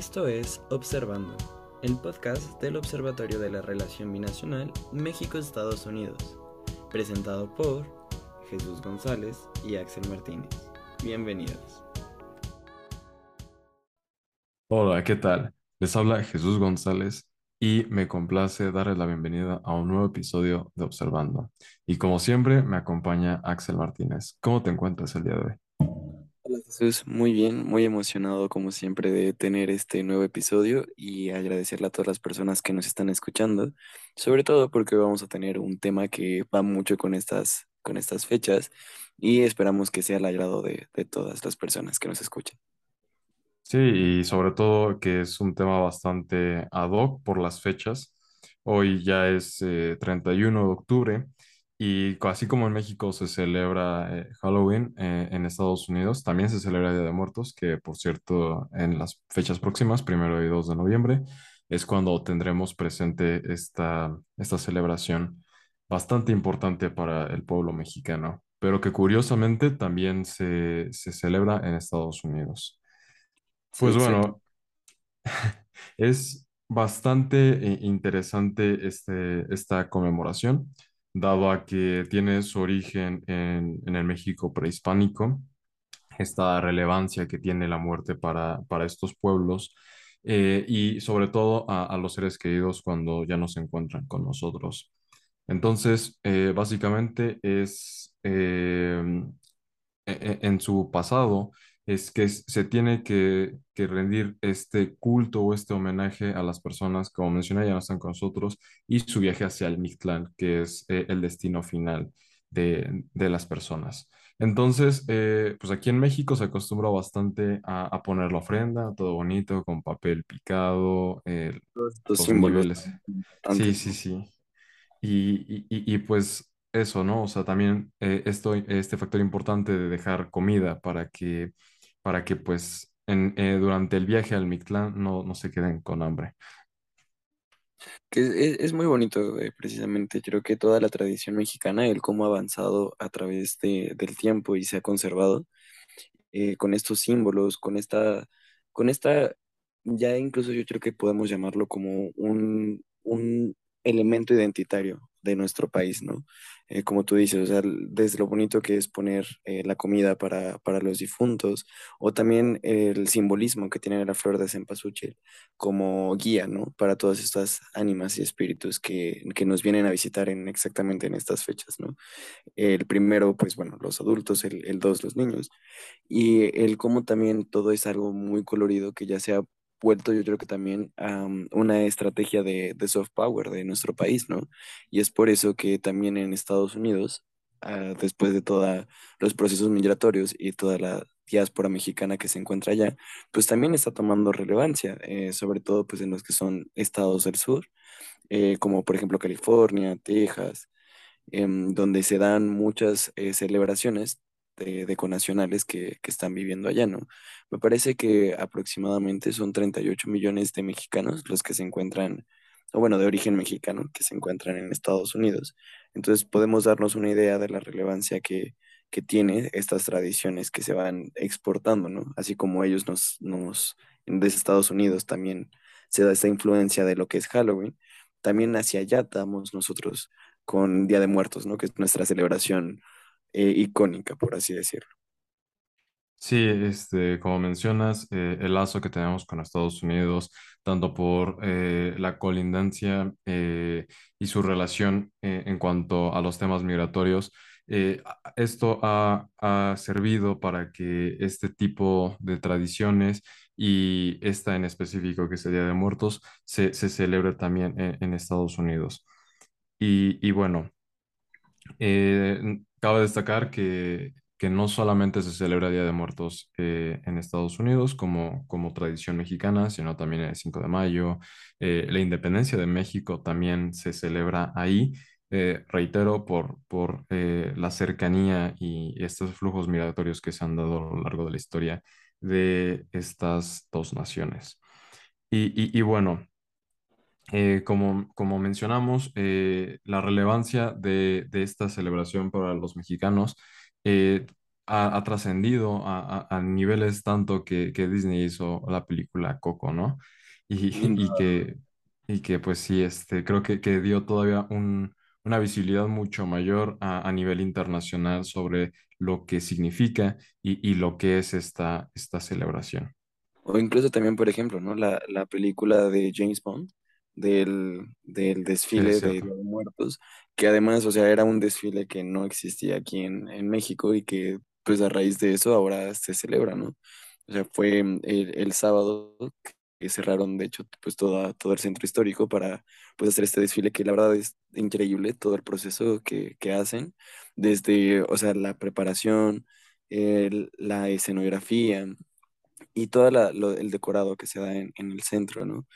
Esto es Observando, el podcast del Observatorio de la Relación Binacional México-Estados Unidos, presentado por Jesús González y Axel Martínez. Bienvenidos. Hola, ¿qué tal? Les habla Jesús González y me complace darles la bienvenida a un nuevo episodio de Observando. Y como siempre, me acompaña Axel Martínez. ¿Cómo te encuentras el día de hoy? Jesús, muy bien, muy emocionado como siempre de tener este nuevo episodio y agradecerle a todas las personas que nos están escuchando, sobre todo porque vamos a tener un tema que va mucho con estas, con estas fechas y esperamos que sea al agrado de, de todas las personas que nos escuchan. Sí, y sobre todo que es un tema bastante ad hoc por las fechas. Hoy ya es eh, 31 de octubre y así como en México se celebra eh, Halloween, eh, en Estados Unidos también se celebra Día de Muertos, que por cierto en las fechas próximas, primero y 2 de noviembre, es cuando tendremos presente esta, esta celebración bastante importante para el pueblo mexicano, pero que curiosamente también se, se celebra en Estados Unidos. Pues bueno, es bastante eh, interesante este, esta conmemoración, dado a que tiene su origen en, en el México prehispánico, esta relevancia que tiene la muerte para, para estos pueblos eh, y sobre todo a, a los seres queridos cuando ya no se encuentran con nosotros. Entonces, eh, básicamente es eh, e- e- en su pasado es que se tiene que, que rendir este culto o este homenaje a las personas, como mencioné, ya no están con nosotros, y su viaje hacia el Mictlán, que es eh, el destino final de, de las personas. Entonces, eh, pues aquí en México se acostumbra bastante a, a poner la ofrenda, todo bonito, con papel picado, eh, los símbolos niveles. Sí, sí, sí. Y, y- y, pues eso, ¿no? O sea, también eh, esto, este factor importante de dejar comida para que, para que pues en, eh, durante el viaje al Mictlán no, no se queden con hambre. Es muy bonito, eh, precisamente. Creo que toda la tradición mexicana, el cómo ha avanzado a través de- del tiempo y se ha conservado, eh, con estos símbolos, con esta, con esta, ya incluso yo creo que podemos llamarlo como un, un elemento identitario de nuestro país, ¿no? Eh, como tú dices, o sea, desde lo bonito que es poner eh, la comida para, para los difuntos, o también el simbolismo que tiene la flor de cempasúchil como guía, ¿no? Para todas estas ánimas y espíritus que, que nos vienen a visitar en exactamente en estas fechas, ¿no? El primero, pues bueno, los adultos, el, el dos, los niños y el cómo también todo es algo muy colorido que ya se ha vuelto, yo creo que también am, una estrategia de, de soft power de nuestro país, ¿no? Y es por eso que también en Estados Unidos, ah, después de todos los procesos migratorios y toda la diáspora mexicana que se encuentra allá, pues también está tomando relevancia, eh, sobre todo pues en los que son estados del sur, eh, como por ejemplo California, Texas em, donde se dan muchas eh, celebraciones de, de conacionales que, que están viviendo allá, ¿no? Me parece que aproximadamente son 38 millones de mexicanos los que se encuentran, o bueno, de origen mexicano, que se encuentran en Estados Unidos. Entonces podemos darnos una idea de la relevancia que, que tiene estas tradiciones que se van exportando, ¿no? Así como ellos nos, nos, desde Estados Unidos también se da esta influencia de lo que es Halloween, también hacia allá damos nosotros con Día de Muertos, ¿no? Que es nuestra celebración eh, icónica, por así decirlo. Sí, este, como mencionas, eh, el lazo que tenemos con Estados Unidos, tanto por eh, la colindancia eh, y su relación en cuanto a los temas migratorios, esto ha, ha servido para que este tipo de tradiciones y esta en específico, que es el Día de Muertos, se, se celebre también en, en Estados Unidos. Y, y bueno. Cabe destacar que, que no solamente se celebra Día de Muertos eh, en Estados Unidos como, como tradición mexicana, sino también el 5 de mayo. Eh, la independencia de México también se celebra ahí, eh, reitero, por, por la cercanía y estos flujos migratorios que se han dado a lo largo de la historia de estas dos naciones. Y, y bueno. Eh, como, como mencionamos, eh, la relevancia de, de esta celebración para los mexicanos eh, ha, ha trascendido a, a- a niveles tanto que, que Disney hizo la película Coco, ¿no? Y, y que, y que pues sí, este, creo que, que dio todavía un, una visibilidad mucho mayor a, a nivel internacional sobre lo que significa y, y lo que es esta, esta celebración. O incluso también, por ejemplo, ¿no? La, la película de James Bond, del, del Sí, desfile de de Muertos, que además, o sea, era un desfile que no existía aquí en, en México y que, pues a raíz de eso, ahora se celebra, ¿no? O sea, fue mm, el, el sábado que cerraron, de hecho, pues toda, todo el centro histórico para, pues, hacer este desfile que la verdad es increíble, todo el proceso que, que hacen, desde, o sea, la preparación, el- la escenografía y todo la- lo- el decorado que se da en, en el centro, ¿no?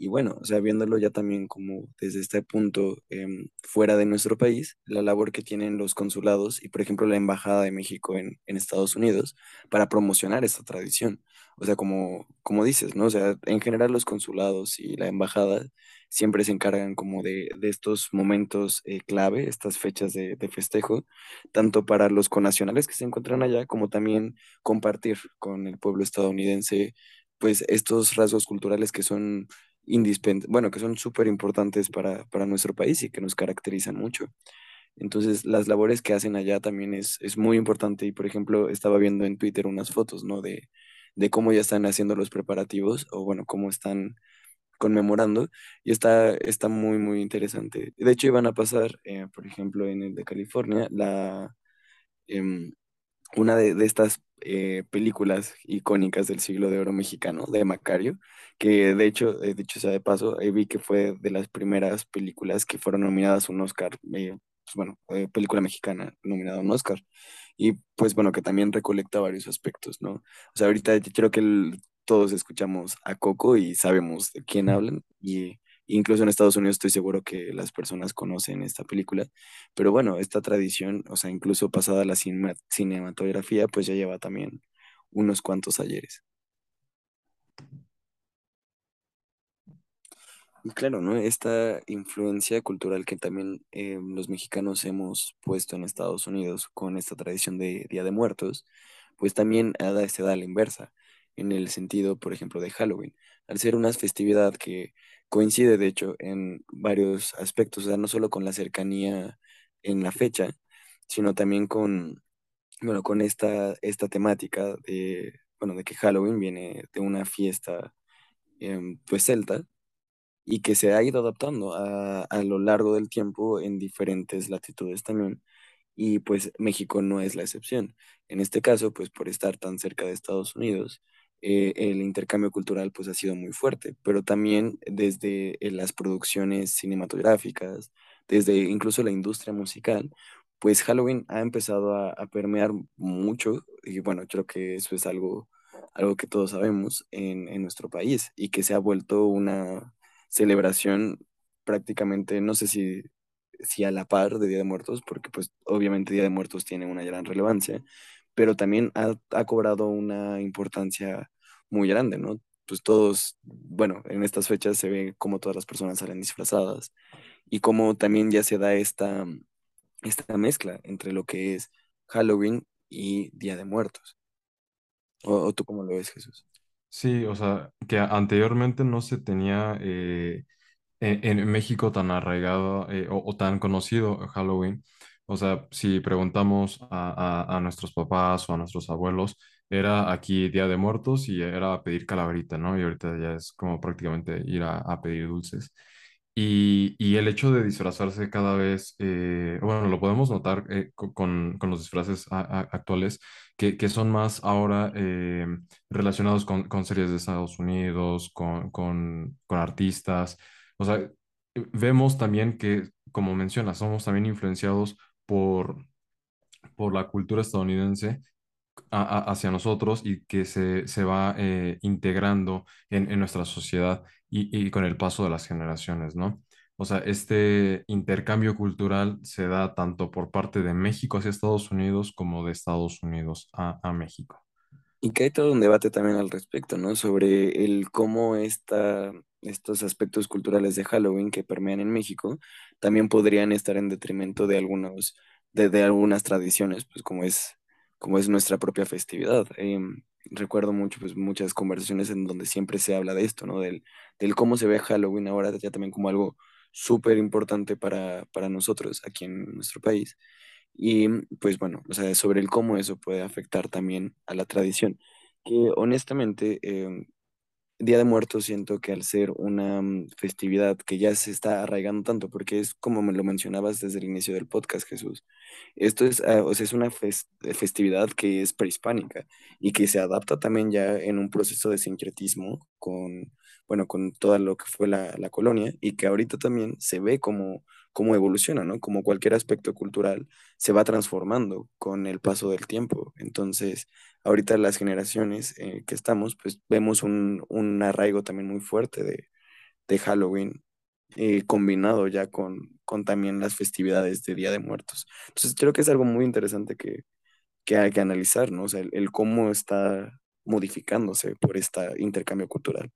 Y bueno, o sea, viéndolo ya también como desde este punto em, fuera de nuestro país, la labor que tienen los consulados y, por ejemplo, la Embajada de México en, en Estados Unidos para promocionar esta tradición. O sea, como, como dices, ¿no? O sea, en general los consulados y la embajada siempre se encargan como de, de estos momentos eh, clave, estas fechas de, de festejo, tanto para los connacionales que se encuentran allá, como también compartir con el pueblo estadounidense, pues estos rasgos culturales que son indispens bueno, que son súper importantes para, para nuestro país y que nos caracterizan mucho. Entonces, las labores que hacen allá también es, es muy importante. Y, por ejemplo, estaba viendo en Twitter unas fotos, ¿no? De, de cómo ya están haciendo los preparativos o, bueno, cómo están conmemorando. Y está, está muy, muy interesante. De hecho, iban a pasar, eh, por ejemplo, en el de California, la, em, una de, de estas eh, películas icónicas del siglo de oro mexicano, de Macario, que de hecho, eh, dicho sea de paso, eh, vi que fue de las primeras películas que fueron nominadas a un Oscar, eh, pues bueno, eh, película mexicana nominada a un Oscar. Y pues bueno, que también recolecta varios aspectos, ¿no? O sea, ahorita yo creo que el- todos escuchamos a Coco y sabemos de quién hablan, y incluso en Estados Unidos estoy seguro que las personas conocen esta película pero bueno, esta tradición, o sea, incluso pasada la cinema- cinematografía, pues ya lleva también unos cuantos ayeres. Y claro, ¿no? Esta influencia cultural que también eh, los mexicanos hemos puesto en Estados Unidos con esta tradición de Día de Muertos, pues también se da a la inversa, en el sentido, por ejemplo, de Halloween. Al ser una festividad que coincide, de hecho, en varios aspectos, o sea, no solo con la cercanía en la fecha, sino también con, bueno, con esta, esta temática de, bueno, de que Halloween viene de una fiesta, em, pues celta y que se ha ido adaptando a, a lo largo del tiempo en diferentes latitudes también. Y pues México no es la excepción. En este caso, pues por estar tan cerca de Estados Unidos, eh, el intercambio cultural pues ha sido muy fuerte, pero también desde eh, las producciones cinematográficas, desde incluso la industria musical, pues Halloween ha empezado a, a permear mucho y bueno, creo que eso es algo, algo que todos sabemos en, en nuestro país y que se ha vuelto una celebración prácticamente, no sé si, si a la par de Día de Muertos, porque pues obviamente Día de Muertos tiene una gran relevancia, pero también ha, ha cobrado una importancia muy grande, ¿no? Pues todos, bueno, en estas fechas se ve cómo todas las personas salen disfrazadas y cómo también ya se da esta, esta mezcla entre lo que es Halloween y Día de Muertos. ¿O, tú cómo lo ves, Jesús? Sí, o sea, que anteriormente no se tenía eh, en, en México tan arraigado eh, o tan conocido Halloween. O sea, si preguntamos a, a- a nuestros papás o a nuestros abuelos, era aquí Día de Muertos y era pedir calaverita, ¿no? Y ahorita ya es como prácticamente ir a, a pedir dulces. Y, y el hecho de disfrazarse cada vez, eh, bueno, lo podemos notar eh, co- con, con los disfraces actuales, que, que son más ahora eh, relacionados con, con series de Estados Unidos, con, con, con artistas. O sea, vemos también que, como mencionas, somos también influenciados por, por la cultura estadounidense hacia nosotros y que se, se va eh, integrando en, en nuestra sociedad y, y con el paso de las generaciones, ¿no? O sea, este intercambio cultural se da tanto por parte de México hacia Estados Unidos como de Estados Unidos a, a México. Y que hay todo un debate también al respecto, ¿no? Sobre el cómo esta, estos aspectos culturales de Halloween que permean en México también podrían estar en detrimento de algunos, de, de algunas tradiciones, pues como es, como es nuestra propia festividad. Em, recuerdo mucho, pues, muchas conversaciones en donde siempre se habla de esto, ¿no? Del, del cómo se ve Halloween ahora ya también como algo súper importante para, para nosotros aquí en nuestro país. Y pues bueno, o sea, sobre el cómo eso puede afectar también a la tradición, que honestamente em, Día de Muertos siento que al ser una mm, festividad que ya se está arraigando tanto, porque es como me lo mencionabas desde el inicio del podcast, Jesús, esto es, ah, o sea, es una eh, festividad que es prehispánica y que se adapta también ya en un proceso de sincretismo con, bueno, con todo lo que fue la, la colonia y que ahorita también se ve como, como evoluciona, ¿no? Como cualquier aspecto cultural se va transformando con el paso del tiempo. Entonces, ahorita las generaciones eh, que estamos, pues vemos un, un arraigo también muy fuerte de, de Halloween, eh, combinado ya con, con también las festividades de Día de Muertos. Entonces creo que es algo muy interesante que, que hay que analizar, ¿no? O sea, el, el cómo está modificándose por este intercambio cultural.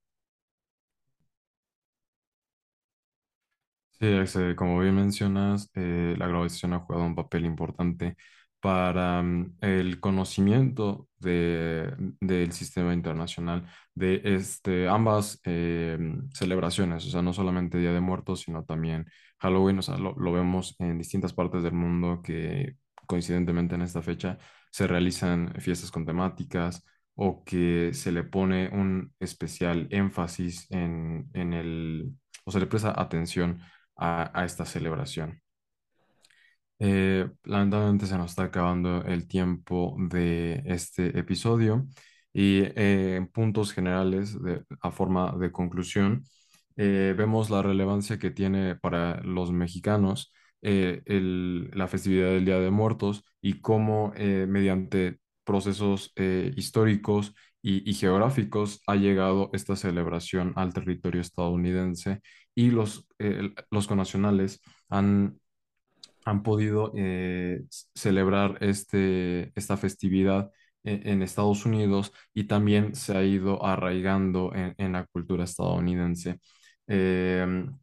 Sí, este, como bien mencionas, eh, la globalización ha jugado un papel importante para mm, el conocimiento de, del sistema internacional de este, ambas eh, celebraciones, o sea, no solamente Día de Muertos, sino también Halloween, o sea, lo, lo vemos en distintas partes del mundo que coincidentemente en esta fecha se realizan fiestas con temáticas o que se le pone un especial énfasis en, en el, o se le presta atención a, esta celebración. Eh, lamentablemente se nos está acabando el tiempo de este episodio y eh, en puntos generales, a forma de conclusión, eh, vemos la relevancia que tiene para los mexicanos la festividad del Día de Muertos y cómo mediante procesos históricos y geográficos ha llegado esta celebración al territorio estadounidense y los, eh, los connacionales han han podido eh, celebrar este, esta festividad en, en Estados Unidos y también se ha ido arraigando en, en la cultura estadounidense. Em,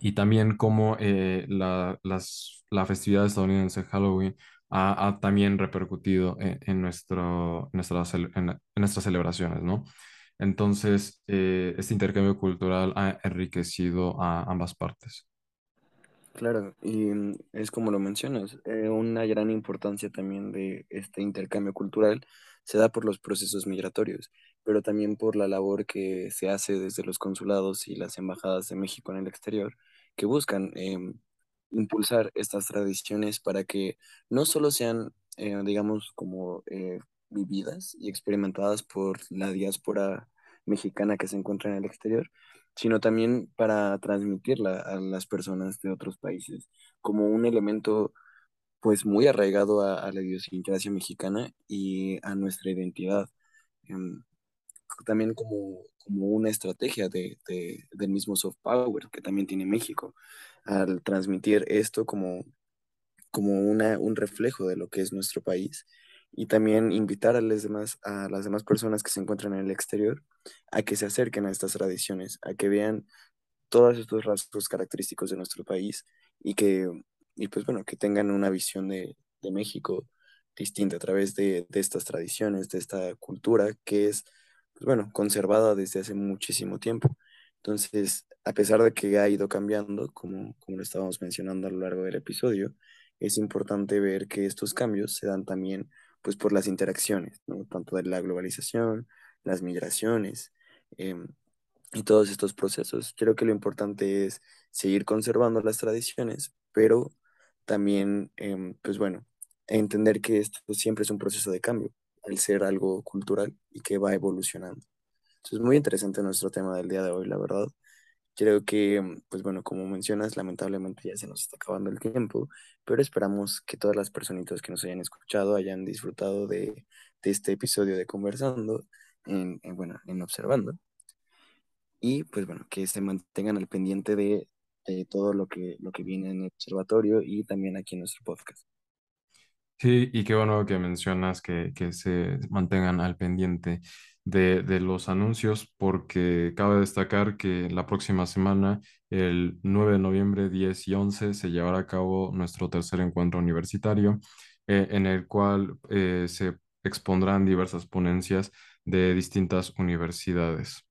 y también como eh, la, las- la festividad estadounidense Halloween ha, también repercutido en, en nuestro, en, en nuestras celebraciones, ¿no? Entonces, eh, este intercambio cultural ha enriquecido a ambas partes. Claro, y mm, es como lo mencionas, eh, una gran importancia también de este intercambio cultural se da por los procesos migratorios, pero también por la labor que se hace desde los consulados y las embajadas de México en el exterior, que buscan em, impulsar estas tradiciones para que no solo sean, eh, digamos, como eh, vividas y experimentadas por la diáspora mexicana que se encuentra en el exterior, sino también para transmitirla a las personas de otros países como un elemento pues muy arraigado a, a la idiosincrasia mexicana y a nuestra identidad. Em, también como, como una estrategia de, de- del mismo soft power que también tiene México, al transmitir esto como como una, un reflejo de lo que es nuestro país y también invitar a las demás, a las demás personas que se encuentran en el exterior a que se acerquen a estas tradiciones, a que vean todos estos rasgos característicos de nuestro país y que, y pues bueno, que tengan una visión de, de México distinta a través de, de estas tradiciones, de esta cultura que es, pues bueno, conservada desde hace muchísimo tiempo. Entonces, a pesar de que ha ido cambiando, como, como lo estábamos mencionando a lo largo del episodio, es importante ver que estos cambios se dan también pues por las interacciones, ¿no? Tanto de la globalización, las migraciones, em, y todos estos procesos. Creo que lo importante es seguir conservando las tradiciones, pero también, em, pues bueno, entender que esto siempre es un proceso de cambio, al ser algo cultural y que va evolucionando. Entonces, muy interesante nuestro tema del día de hoy, la verdad. Creo que, em, pues bueno, como mencionas, lamentablemente ya se nos está acabando el tiempo, pero esperamos que todas las personitas que nos hayan escuchado hayan disfrutado de, de este episodio de Conversando, en, en, bueno, en Observando y pues bueno, que se mantengan al pendiente de, de todo lo que, lo que viene en el observatorio y también aquí en nuestro podcast. Sí, y qué bueno que mencionas que, que se mantengan al pendiente de, de los anuncios, porque cabe destacar que la próxima semana, el 9 de noviembre, 10 y 11, se llevará a cabo nuestro tercer encuentro universitario, eh, en el cual eh, se expondrán diversas ponencias de distintas universidades.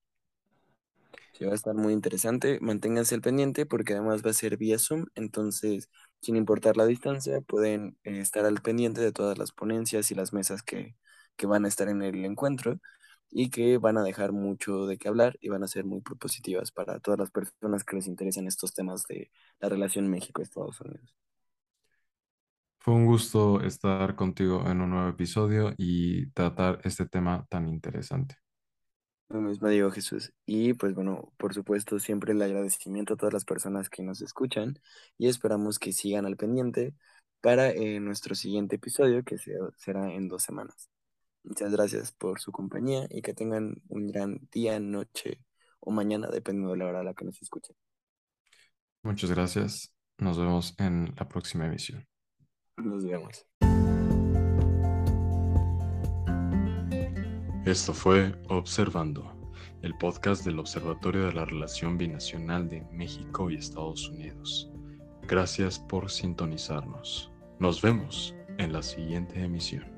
Sí, va a estar muy interesante. Manténganse al pendiente porque además va a ser vía Zoom, entonces, sin importar la distancia, pueden eh, estar al pendiente de todas las ponencias y las mesas que, que van a estar en el encuentro y que van a dejar mucho de qué hablar y van a ser muy propositivas para todas las personas que les interesan estos temas de la relación México-Estados Unidos. Fue un gusto estar contigo en un nuevo episodio y tratar este tema tan interesante. Lo mismo digo Jesús. Y pues bueno, por supuesto, siempre el agradecimiento a todas las personas que nos escuchan y esperamos que sigan al pendiente para eh, nuestro siguiente episodio que se- será en dos semanas. Muchas gracias por su compañía y que tengan un gran día, noche o mañana, dependiendo de la hora a la que nos escuchen. Muchas gracias. Nos vemos en la próxima emisión. Nos vemos. Esto fue Observando, el podcast del Observatorio de la Relación Binacional de México y Estados Unidos. Gracias por sintonizarnos. Nos vemos en la siguiente emisión.